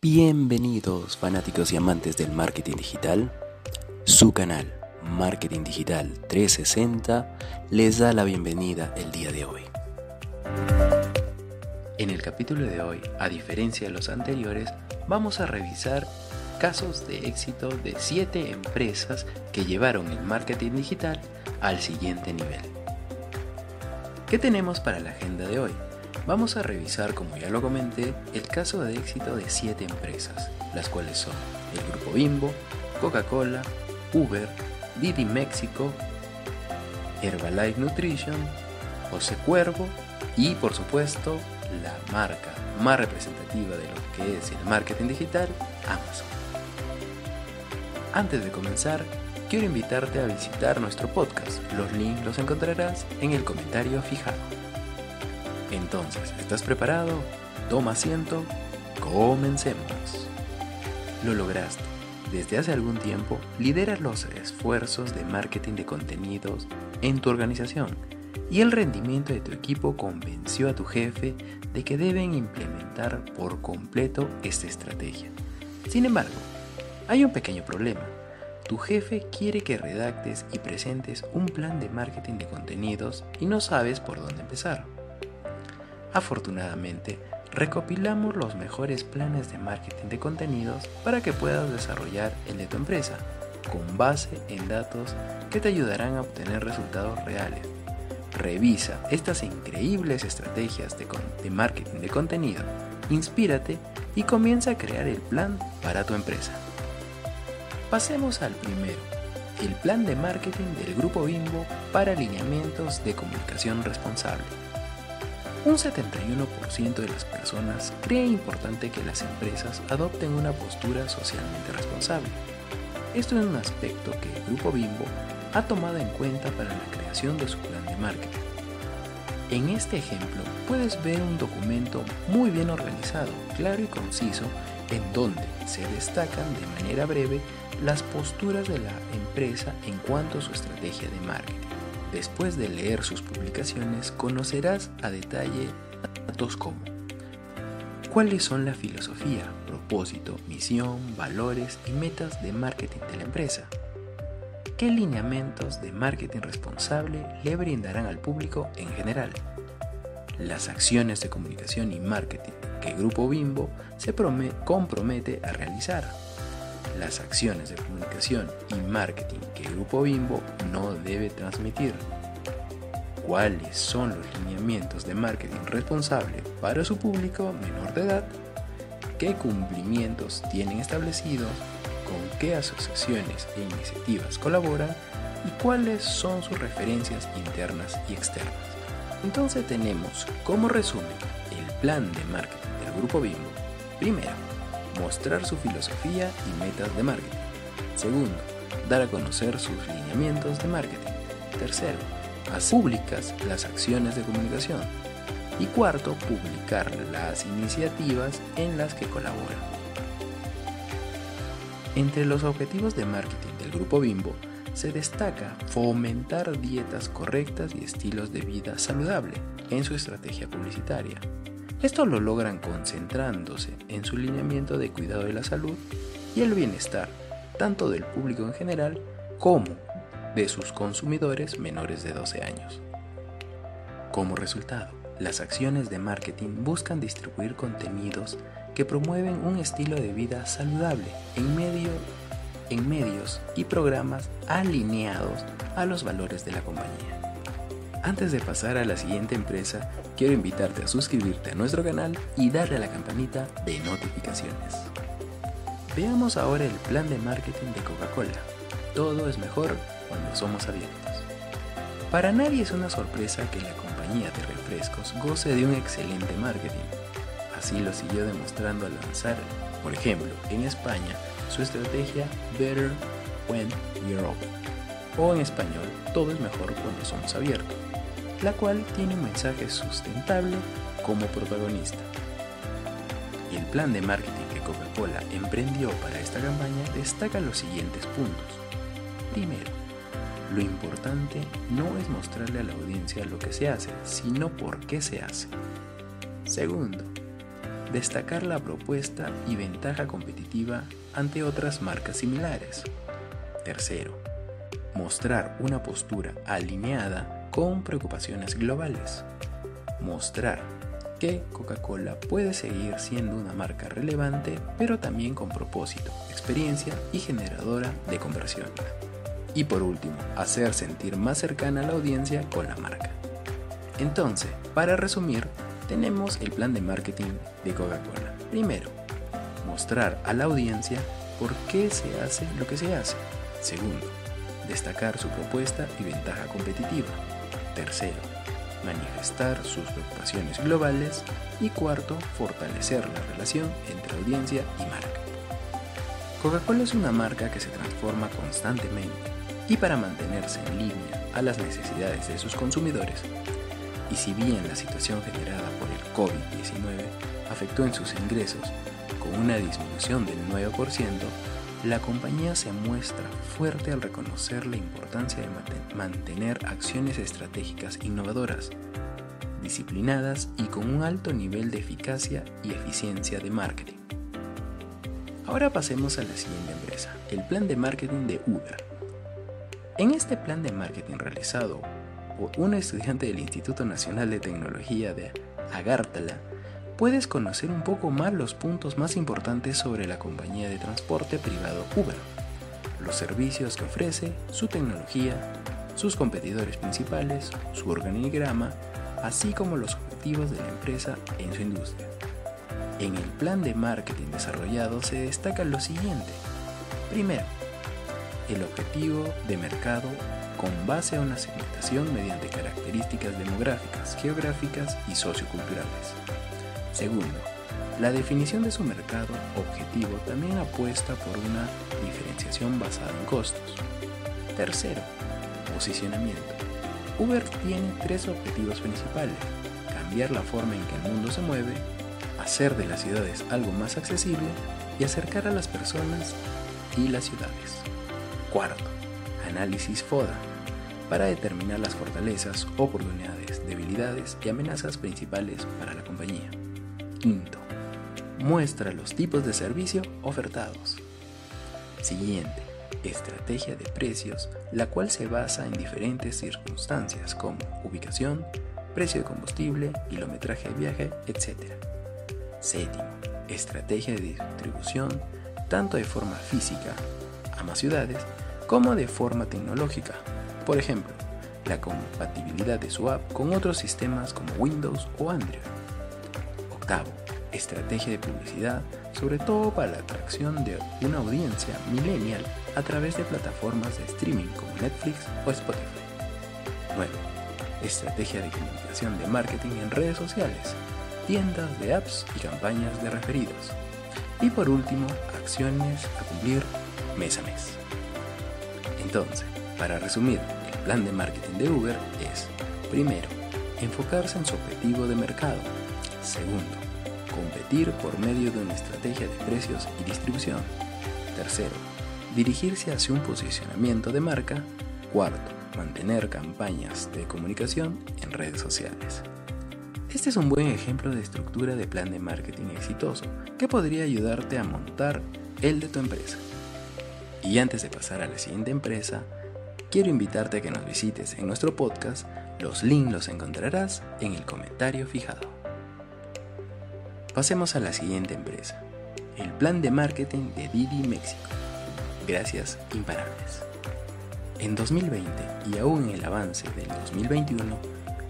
Bienvenidos fanáticos y amantes del marketing digital. Su canal Marketing Digital 360 les da la bienvenida el día de hoy. En el capítulo de hoy, a diferencia de los anteriores, vamos a revisar casos de éxito de 7 empresas que llevaron el marketing digital al siguiente nivel. ¿Qué tenemos para la agenda de hoy? Vamos a revisar, como ya lo comenté, el caso de éxito de 7 empresas, las cuales son el Grupo Bimbo, Coca-Cola, Uber, Didi México, Herbalife Nutrition, José Cuervo y por supuesto la marca más representativa de lo que es el marketing digital, Amazon. Antes de comenzar, quiero invitarte a visitar nuestro podcast. Los links los encontrarás en el comentario fijado. Entonces, ¿estás preparado? Toma asiento. Comencemos. Lo lograste. Desde hace algún tiempo lideras los esfuerzos de marketing de contenidos en tu organización y el rendimiento de tu equipo convenció a tu jefe de que deben implementar por completo esta estrategia. Sin embargo, hay un pequeño problema. Tu jefe quiere que redactes y presentes un plan de marketing de contenidos y no sabes por dónde empezar. Afortunadamente, recopilamos los mejores planes de marketing de contenidos para que puedas desarrollar el de tu empresa, con base en datos que te ayudarán a obtener resultados reales. Revisa estas increíbles estrategias de, marketing de contenido, inspírate y comienza a crear el plan para tu empresa. Pasemos al primero, el plan de marketing del Grupo Bimbo para alineamientos de comunicación responsable. Un 71% de las personas cree importante que las empresas adopten una postura socialmente responsable. Esto es un aspecto que el Grupo Bimbo ha tomado en cuenta para la creación de su plan de marketing. En este ejemplo puedes ver un documento muy bien organizado, claro y conciso, en donde se destacan de manera breve las posturas de la empresa en cuanto a su estrategia de marketing. Después de leer sus publicaciones conocerás a detalle datos como cuáles son la filosofía, propósito, misión, valores y metas de marketing de la empresa. ¿Qué lineamientos de marketing responsable le brindarán al público en general? Las acciones de comunicación y marketing que Grupo Bimbo se compromete a realizar las acciones de comunicación y marketing que Grupo Bimbo no debe transmitir. ¿Cuáles son los lineamientos de marketing responsable para su público menor de edad? ¿Qué cumplimientos tienen establecidos? ¿Con qué asociaciones e iniciativas colaboran? ¿Y cuáles son sus referencias internas y externas? Entonces tenemos como resumen el plan de marketing del Grupo Bimbo. Primero, mostrar su filosofía y metas de marketing. Segundo, dar a conocer sus lineamientos de marketing. Tercero, hacer públicas las acciones de comunicación. Y cuarto, publicar las iniciativas en las que colaboran. Entre los objetivos de marketing del grupo Bimbo se destaca fomentar dietas correctas y estilos de vida saludable en su estrategia publicitaria, esto lo logran concentrándose en su lineamiento de cuidado de la salud y el bienestar, tanto del público en general como de sus consumidores menores de 12 años. Como resultado, las acciones de marketing buscan distribuir contenidos que promueven un estilo de vida saludable en, en medios y programas alineados a los valores de la compañía. Antes de pasar a la siguiente empresa, quiero invitarte a suscribirte a nuestro canal y darle a la campanita de notificaciones. Veamos ahora el plan de marketing de Coca-Cola. Todo es mejor cuando somos abiertos. Para nadie es una sorpresa que la compañía de refrescos goce de un excelente marketing. Así lo siguió demostrando al lanzar, por ejemplo, en España, su estrategia Better When You're Open. O en español, todo es mejor cuando somos abiertos la cual tiene un mensaje sustentable como protagonista. Y el plan de marketing que Coca-Cola emprendió para esta campaña destaca los siguientes puntos. Primero, lo importante no es mostrarle a la audiencia lo que se hace, sino por qué se hace. Segundo, destacar la propuesta y ventaja competitiva ante otras marcas similares. Tercero, mostrar una postura alineada con preocupaciones globales. Mostrar que Coca-Cola puede seguir siendo una marca relevante, pero también con propósito, experiencia y generadora de conversión. Y por último, hacer sentir más cercana a la audiencia con la marca. Entonces, para resumir, tenemos el plan de marketing de Coca-Cola. Primero, mostrar a la audiencia por qué se hace lo que se hace. Segundo, destacar su propuesta y ventaja competitiva. Tercero, manifestar sus preocupaciones globales. Y cuarto, fortalecer la relación entre audiencia y marca. Coca-Cola es una marca que se transforma constantemente y para mantenerse en línea a las necesidades de sus consumidores, y si bien la situación generada por el COVID-19 afectó en sus ingresos con una disminución del 9%, la compañía se muestra fuerte al reconocer la importancia de mantener acciones estratégicas innovadoras, disciplinadas y con un alto nivel de eficacia y eficiencia de marketing. Ahora pasemos a la siguiente empresa, el plan de marketing de Uber. En este plan de marketing realizado por una estudiante del Instituto Nacional de Tecnología de Agártala, puedes conocer un poco más los puntos más importantes sobre la compañía de transporte privado Uber, los servicios que ofrece, su tecnología, sus competidores principales, su organigrama, así como los objetivos de la empresa en su industria. En el plan de marketing desarrollado se destaca lo siguiente. Primero, el objetivo de mercado con base a una segmentación mediante características demográficas, geográficas y socioculturales. Segundo, la definición de su mercado objetivo también apuesta por una diferenciación basada en costos. Tercero, posicionamiento. Uber tiene tres objetivos principales. Cambiar la forma en que el mundo se mueve, hacer de las ciudades algo más accesible y acercar a las personas y las ciudades. Cuarto, análisis FODA, para determinar las fortalezas, oportunidades, debilidades y amenazas principales para la compañía. Quinto, muestra los tipos de servicio ofertados. Siguiente, estrategia de precios, la cual se basa en diferentes circunstancias como ubicación, precio de combustible, kilometraje de viaje, etc. Séptimo, estrategia de distribución, tanto de forma física, a más ciudades, como de forma tecnológica. Por ejemplo, la compatibilidad de su app con otros sistemas como Windows o Android. Octavo, estrategia de publicidad, sobre todo para la atracción de una audiencia millennial a través de plataformas de streaming como Netflix o Spotify. 9. Estrategia de comunicación de marketing en redes sociales, tiendas de apps y campañas de referidos. Y por último, acciones a cumplir mes a mes. Entonces, para resumir, el plan de marketing de Uber es, primero, enfocarse en su objetivo de mercado, Segundo, competir por medio de una estrategia de precios y distribución. Tercero, dirigirse hacia un posicionamiento de marca. Cuarto, mantener campañas de comunicación en redes sociales. Este es un buen ejemplo de estructura de plan de marketing exitoso que podría ayudarte a montar el de tu empresa. Y antes de pasar a la siguiente empresa, quiero invitarte a que nos visites en nuestro podcast. Los links los encontrarás en el comentario fijado. Pasemos a la siguiente empresa, el plan de marketing de Didi México. Gracias imparables. En 2020 y aún en el avance del 2021,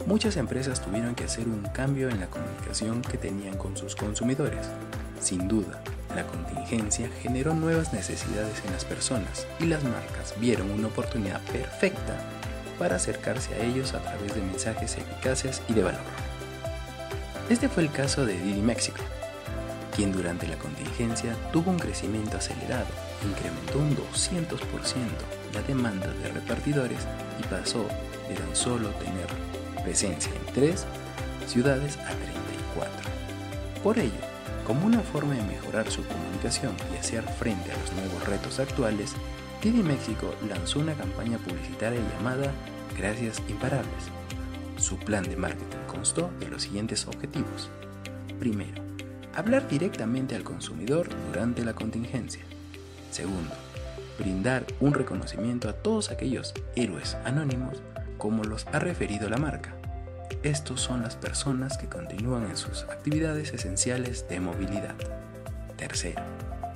muchas empresas tuvieron que hacer un cambio en la comunicación que tenían con sus consumidores. Sin duda, la contingencia generó nuevas necesidades en las personas y las marcas vieron una oportunidad perfecta para acercarse a ellos a través de mensajes eficaces y de valor. Este fue el caso de Didi México, quien durante la contingencia tuvo un crecimiento acelerado, incrementó un 200% la demanda de repartidores y pasó de tan solo tener presencia en 3 ciudades a 34. Por ello, como una forma de mejorar su comunicación y hacer frente a los nuevos retos actuales, Didi México lanzó una campaña publicitaria llamada Gracias Imparables. Su plan de marketing constó de los siguientes objetivos. Primero, hablar directamente al consumidor durante la contingencia. Segundo, brindar un reconocimiento a todos aquellos héroes anónimos como los ha referido la marca. Estos son las personas que continúan en sus actividades esenciales de movilidad. Tercero,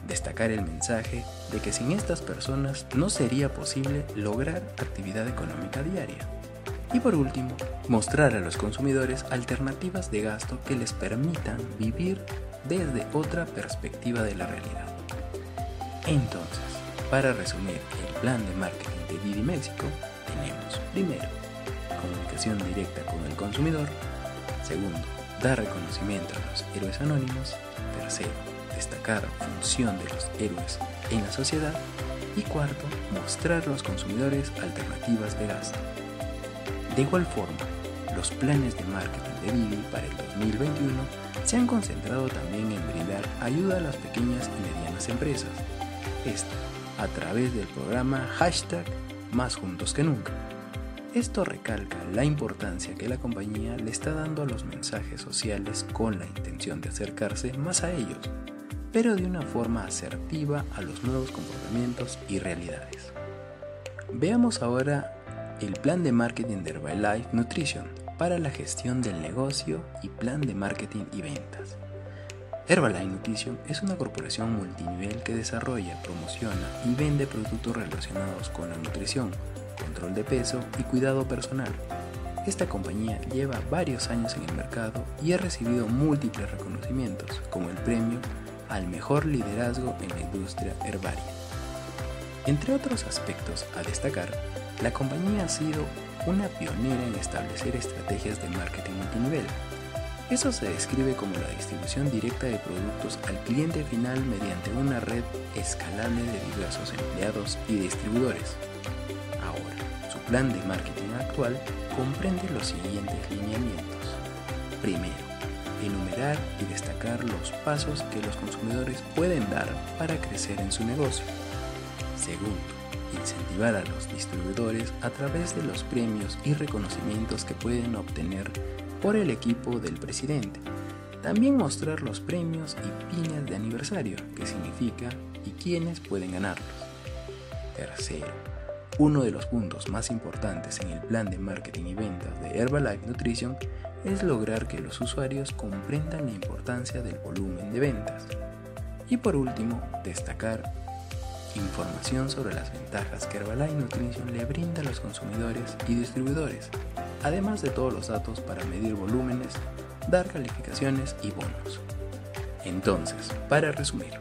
destacar el mensaje de que sin estas personas no sería posible lograr actividad económica diaria. Y por último, mostrar a los consumidores alternativas de gasto que les permitan vivir desde otra perspectiva de la realidad. Entonces, para resumir el plan de marketing de Didi México, tenemos primero, comunicación directa con el consumidor, segundo, dar reconocimiento a los héroes anónimos, tercero, destacar función de los héroes en la sociedad y cuarto, mostrar a los consumidores alternativas de gasto. De igual forma, los planes de marketing de Didi para el 2021 se han concentrado también en brindar ayuda a las pequeñas y medianas empresas. Esto a través del programa hashtag Más Juntos que Nunca. Esto recalca la importancia que la compañía le está dando a los mensajes sociales con la intención de acercarse más a ellos, pero de una forma asertiva a los nuevos comportamientos y realidades. Veamos ahora el plan de marketing de Herbalife Nutrition para la gestión del negocio y plan de marketing y ventas. Herbalife Nutrition es una corporación multinivel que desarrolla, promociona y vende productos relacionados con la nutrición, control de peso y cuidado personal. Esta compañía lleva varios años en el mercado y ha recibido múltiples reconocimientos, como el premio al mejor liderazgo en la industria herbaria. Entre otros aspectos a destacar, la compañía ha sido una pionera en establecer estrategias de marketing multinivel. Eso se describe como la distribución directa de productos al cliente final mediante una red escalable de diversos empleados y distribuidores. Ahora, su plan de marketing actual comprende los siguientes lineamientos. Primero, enumerar y destacar los pasos que los consumidores pueden dar para crecer en su negocio. Segundo, incentivar a los distribuidores a través de los premios y reconocimientos que pueden obtener por el equipo del presidente. También mostrar los premios y pines de aniversario, que significa y quiénes pueden ganarlos. Tercero, uno de los puntos más importantes en el plan de marketing y ventas de Herbalife Nutrition es lograr que los usuarios comprendan la importancia del volumen de ventas. Y por último, destacar información sobre las ventajas que Herbalife Nutrition le brinda a los consumidores y distribuidores, además de todos los datos para medir volúmenes, dar calificaciones y bonos. Entonces, para resumir,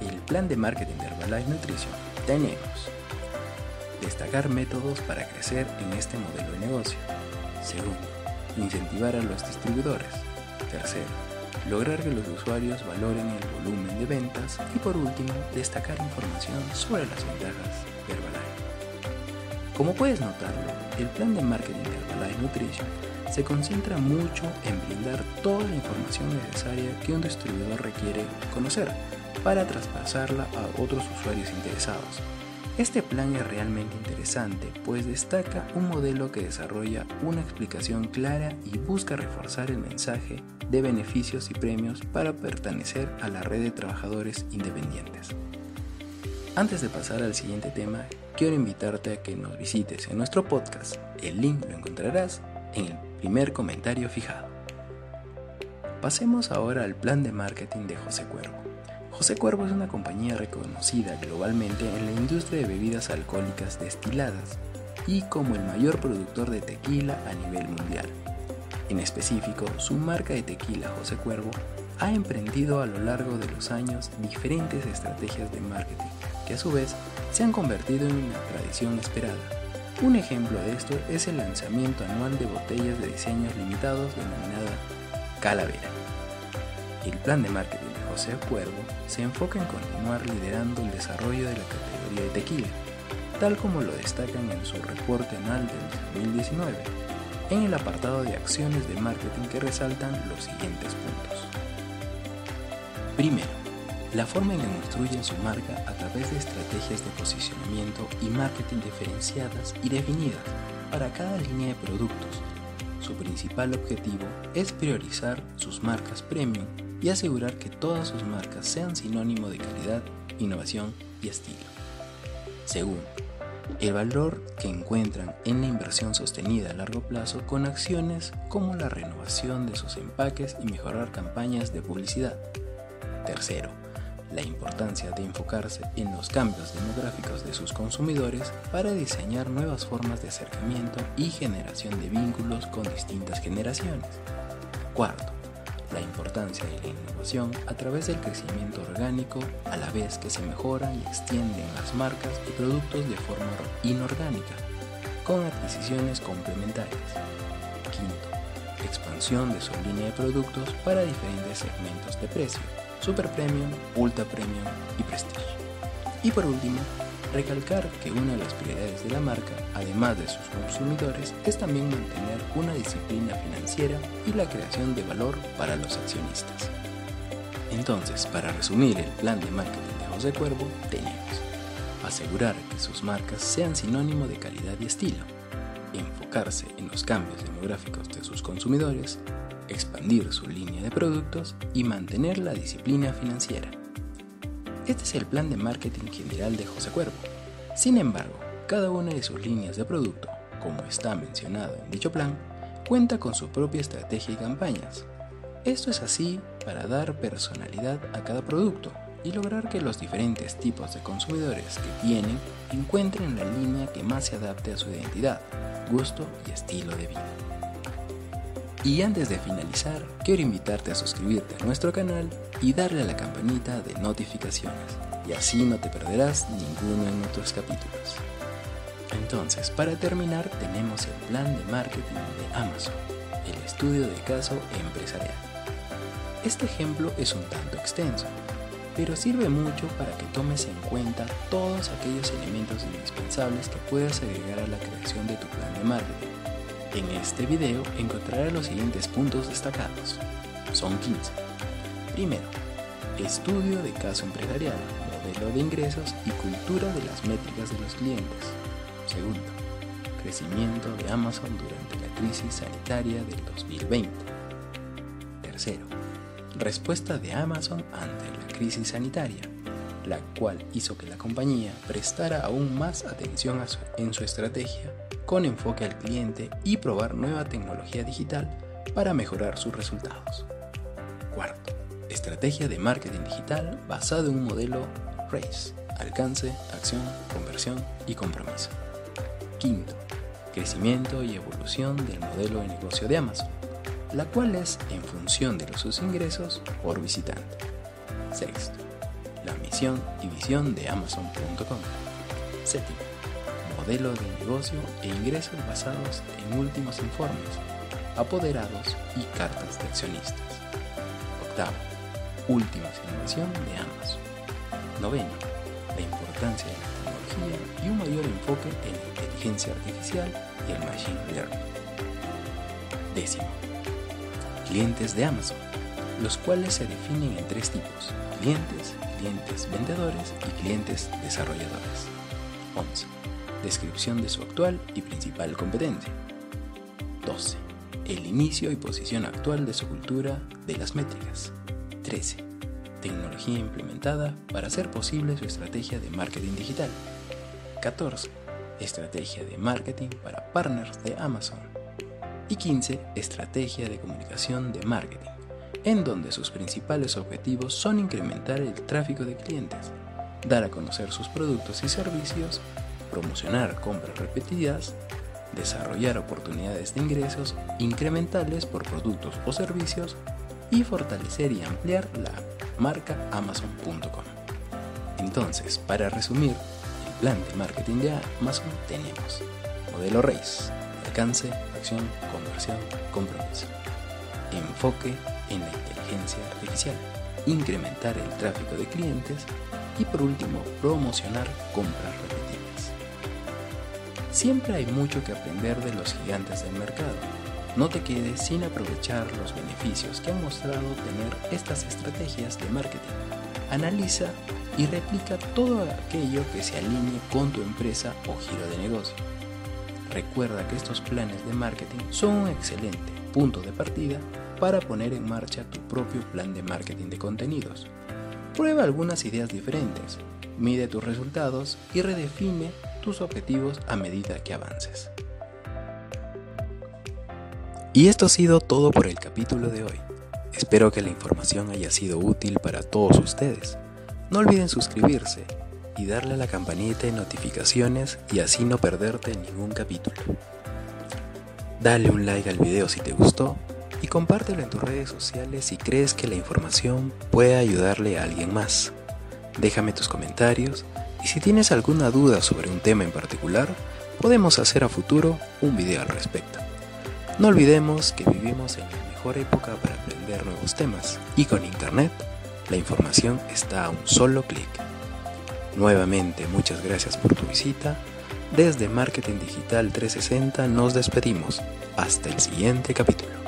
el plan de marketing de Herbalife Nutrition tenemos destacar métodos para crecer en este modelo de negocio. Segundo, incentivar a los distribuidores. Tercero, lograr que los usuarios valoren el volumen de ventas y por último, destacar información sobre las ventajas de Herbalife. Como puedes notarlo, el plan de marketing de Herbalife Nutrition se concentra mucho en brindar toda la información necesaria que un distribuidor requiere conocer para traspasarla a otros usuarios interesados. Este plan es realmente interesante, pues destaca un modelo que desarrolla una explicación clara y busca reforzar el mensaje de beneficios y premios para pertenecer a la red de trabajadores independientes. Antes de pasar al siguiente tema, quiero invitarte a que nos visites en nuestro podcast. El link lo encontrarás en el primer comentario fijado. Pasemos ahora al plan de marketing de José Cuervo. José Cuervo es una compañía reconocida globalmente en la industria de bebidas alcohólicas destiladas y como el mayor productor de tequila a nivel mundial. En específico, su marca de tequila José Cuervo ha emprendido a lo largo de los años diferentes estrategias de marketing que a su vez se han convertido en una tradición esperada. Un ejemplo de esto es el lanzamiento anual de botellas de diseños limitados denominada Calavera. El plan de marketing José Cuervo se enfoca en continuar liderando el desarrollo de la categoría de tequila, tal como lo destacan en su reporte anual del 2019, en el apartado de acciones de marketing que resaltan los siguientes puntos. Primero, la forma en que construyen su marca a través de estrategias de posicionamiento y marketing diferenciadas y definidas para cada línea de productos. Su principal objetivo es priorizar sus marcas premium y asegurar que todas sus marcas sean sinónimo de calidad, innovación y estilo. Segundo, el valor que encuentran en la inversión sostenida a largo plazo con acciones como la renovación de sus empaques y mejorar campañas de publicidad. Tercero, la importancia de enfocarse en los cambios demográficos de sus consumidores para diseñar nuevas formas de acercamiento y generación de vínculos con distintas generaciones. Cuarto, la importancia de la innovación a través del crecimiento orgánico a la vez que se mejoran y extienden las marcas y productos de forma inorgánica, con adquisiciones complementarias. Quinto, expansión de su línea de productos para diferentes segmentos de precio, super premium, ultra premium y prestigio. Y por último, recalcar que una de las prioridades de la marca, además de sus consumidores, es también mantener una disciplina financiera y la creación de valor para los accionistas. Entonces, para resumir el plan de marketing de José Cuervo, tenemos asegurar que sus marcas sean sinónimo de calidad y estilo, enfocarse en los cambios demográficos de sus consumidores, expandir su línea de productos y mantener la disciplina financiera. Este es el plan de marketing general de José Cuervo. Sin embargo, cada una de sus líneas de producto, como está mencionado en dicho plan, cuenta con su propia estrategia y campañas. Esto es así para dar personalidad a cada producto y lograr que los diferentes tipos de consumidores que tienen encuentren la línea que más se adapte a su identidad, gusto y estilo de vida. Y antes de finalizar, quiero invitarte a suscribirte a nuestro canal y darle a la campanita de notificaciones, y así no te perderás ninguno de nuestros capítulos. Entonces, para terminar, tenemos el plan de marketing de Amazon, el estudio de caso empresarial. Este ejemplo es un tanto extenso, pero sirve mucho para que tomes en cuenta todos aquellos elementos indispensables que puedas agregar a la creación de tu plan de marketing en este video encontrarás los siguientes puntos destacados. Son 15. Primero, estudio de caso empresarial, modelo de ingresos y cultura de las métricas de los clientes. Segundo, crecimiento de Amazon durante la crisis sanitaria del 2020. Tercero, respuesta de Amazon ante la crisis sanitaria, la cual hizo que la compañía prestara aún más atención en su estrategia con enfoque al cliente y probar nueva tecnología digital para mejorar sus resultados. Cuarto, estrategia de marketing digital basado en un modelo RACE, alcance, acción, conversión y compromiso. Quinto, crecimiento y evolución del modelo de negocio de Amazon, la cual es en función de sus ingresos por visitante. Sexto, la misión y visión de Amazon.com. Séptimo, modelo de negocio e ingresos basados en últimos informes, apoderados y cartas de accionistas. Octavo, última innovación de Amazon. Noveno, la importancia de la tecnología y un mayor enfoque en la inteligencia artificial y el machine learning. Décimo, clientes de Amazon, los cuales se definen en tres tipos, clientes, clientes vendedores y clientes desarrolladores. 11 descripción de su actual y principal competencia. 12. El inicio y posición actual de su cultura de las métricas. 13. Tecnología implementada para hacer posible su estrategia de marketing digital. 14. Estrategia de marketing para partners de Amazon. Y 15. Estrategia de comunicación de marketing, en donde sus principales objetivos son incrementar el tráfico de clientes, dar a conocer sus productos y servicios promocionar compras repetidas, desarrollar oportunidades de ingresos incrementales por productos o servicios y fortalecer y ampliar la marca Amazon.com. Entonces, para resumir, el plan de marketing de Amazon tenemos modelo RACE, alcance, acción, conversión, compromiso. Enfoque en la inteligencia artificial, incrementar el tráfico de clientes y por último, promocionar compras repetidas. Siempre hay mucho que aprender de los gigantes del mercado. No te quedes sin aprovechar los beneficios que han mostrado tener estas estrategias de marketing. Analiza y replica todo aquello que se alinee con tu empresa o giro de negocio. Recuerda que estos planes de marketing son un excelente punto de partida para poner en marcha tu propio plan de marketing de contenidos. Prueba algunas ideas diferentes, mide tus resultados y redefine tus objetivos a medida que avances. Y esto ha sido todo por el capítulo de hoy. Espero que la información haya sido útil para todos ustedes. No olviden suscribirse y darle a la campanita de notificaciones y así no perderte ningún capítulo. Dale un like al video si te gustó y compártelo en tus redes sociales si crees que la información puede ayudarle a alguien más. Déjame tus comentarios y si tienes alguna duda sobre un tema en particular, podemos hacer a futuro un video al respecto. No olvidemos que vivimos en la mejor época para aprender nuevos temas y con Internet la información está a un solo clic. Nuevamente muchas gracias por tu visita. Desde Marketing Digital 360 nos despedimos. Hasta el siguiente capítulo.